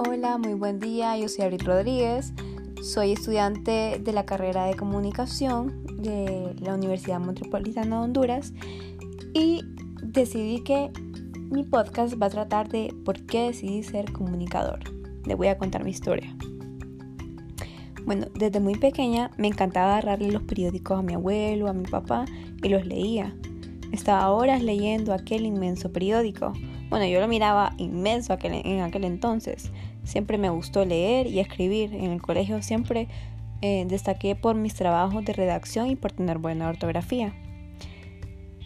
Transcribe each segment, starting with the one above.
Hola, muy buen día. Yo soy Abril Rodríguez. Soy estudiante de la carrera de comunicación de la Universidad Metropolitana de Honduras y decidí que mi podcast va a tratar de por qué decidí ser comunicador. Le voy a contar mi historia. Bueno, desde muy pequeña me encantaba agarrarle los periódicos a mi abuelo, a mi papá y los leía. Estaba horas leyendo aquel inmenso periódico. Bueno, yo lo miraba inmenso en aquel entonces. Siempre me gustó leer y escribir. En el colegio siempre eh, destaqué por mis trabajos de redacción y por tener buena ortografía.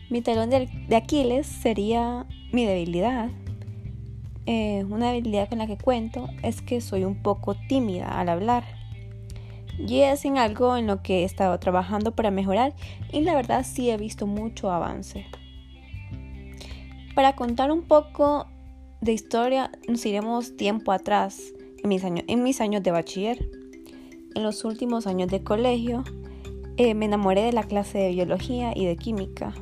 Mi talón de, Aquiles sería mi debilidad. Eh, una debilidad con la que cuento es que soy un poco tímida al hablar. Y es en algo en lo que he estado trabajando para mejorar y la verdad sí he visto mucho avance. Para contar un poco de historia nos iremos tiempo atrás, en mis años, en mis años de bachiller. En los últimos años de colegio eh, me enamoré de la clase de biología y de química.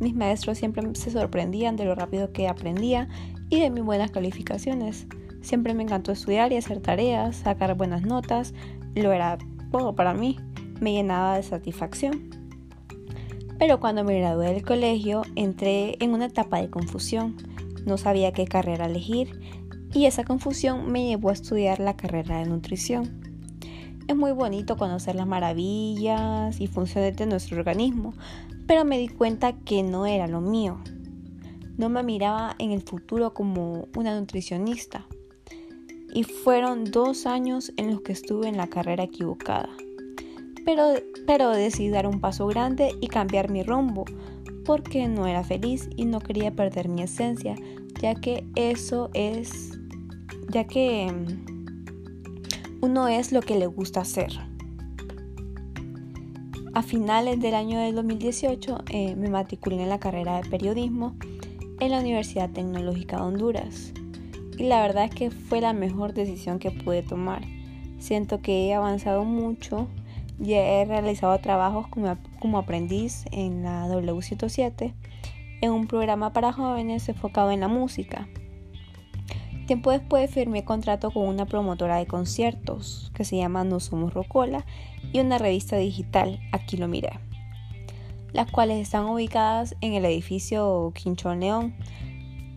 Mis maestros siempre se sorprendían de lo rápido que aprendía y de mis buenas calificaciones. Siempre me encantó estudiar y hacer tareas, sacar buenas notas, lo era todo para mí, me llenaba de satisfacción. Pero cuando me gradué del colegio entré en una etapa de confusión no sabía qué carrera elegir y esa confusión me llevó a estudiar la carrera de nutrición. Es muy bonito conocer las maravillas y funciones de nuestro organismo, pero me di cuenta que no era lo mío. No me miraba en el futuro como una nutricionista. Y fueron dos años en los que estuve en la carrera equivocada. Pero, pero decidí dar un paso grande y cambiar mi rumbo, porque no era feliz y no quería perder mi esencia, ya que eso es, ya que mm, uno es lo que le gusta hacer. A finales del año del 2018 eh, me matriculé en la carrera de periodismo en la Universidad Tecnológica de Honduras. Y la verdad es que fue la mejor decisión que pude tomar. Siento que he avanzado mucho ya he realizado trabajos como, aprendiz en la W107 en un programa para jóvenes enfocado en la música. Tiempo después firmé contrato con una promotora de conciertos que se llama No Somos Rocola y una revista digital, Aquí lo miré, las cuales están ubicadas en el edificio Quinchón León.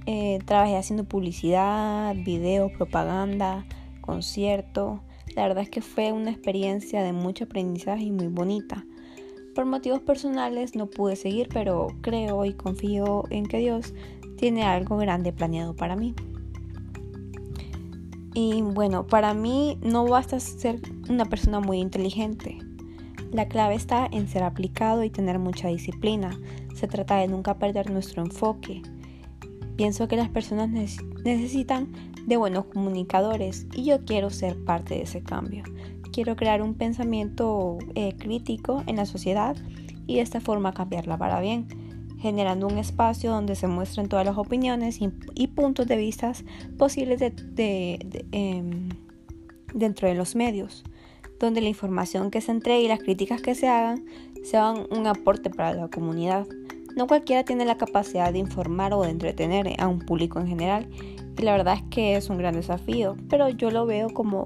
Eh, trabajé haciendo publicidad, video, propaganda, concierto, la verdad es que fue una experiencia de mucho aprendizaje y muy bonita. Por motivos personales no pude seguir, pero creo y confío en que Dios tiene algo grande planeado para mí. Y bueno, para mí no basta ser una persona muy inteligente. La clave está en ser aplicado y tener mucha disciplina. Se trata de nunca perder nuestro enfoque. Pienso que las personas necesitan de buenos comunicadores y yo quiero ser parte de ese cambio. Quiero crear un pensamiento eh, crítico en la sociedad y de esta forma cambiarla para bien, generando un espacio donde se muestren todas las opiniones y, puntos de vista posibles em, dentro de los medios, donde la información que se entregue y las críticas que se hagan sean un aporte para la comunidad. No cualquiera tiene la capacidad de informar o de entretener a un público en general y la verdad es que es un gran desafío, pero yo lo veo como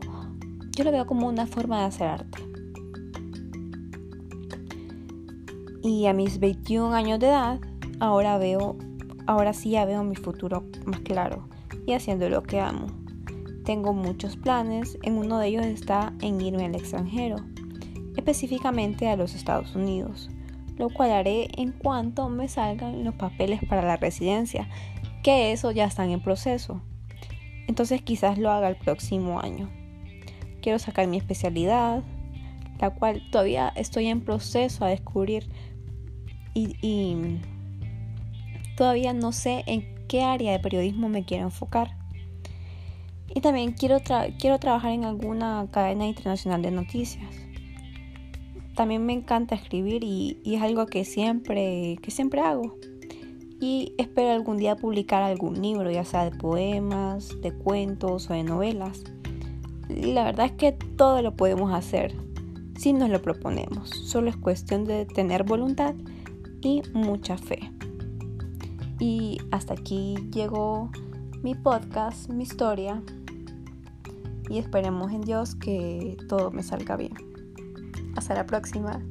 yo lo veo como una forma de hacer arte. Y a mis 21 años de edad, ahora veo ahora sí ya veo mi futuro más claro y haciendo lo que amo. Tengo muchos planes, en uno de ellos está en irme al extranjero, específicamente a los Estados Unidos, lo cual haré en cuanto me salgan los papeles para la residencia, que eso ya están en proceso. Entonces quizás lo haga el próximo año. Quiero sacar mi especialidad, la cual todavía estoy en proceso a descubrir y, todavía no sé en qué área de periodismo me quiero enfocar. Y también quiero, quiero trabajar en alguna cadena internacional de noticias. También me encanta escribir y, es algo que siempre, que siempre hago y espero algún día publicar algún libro, ya sea de poemas, de cuentos o de novelas. Y la verdad es que todo lo podemos hacer si nos lo proponemos. Solo es cuestión de tener voluntad y mucha fe. Y hasta aquí llegó mi podcast, mi historia. y esperemos en Dios que todo me salga bien. Hasta la próxima.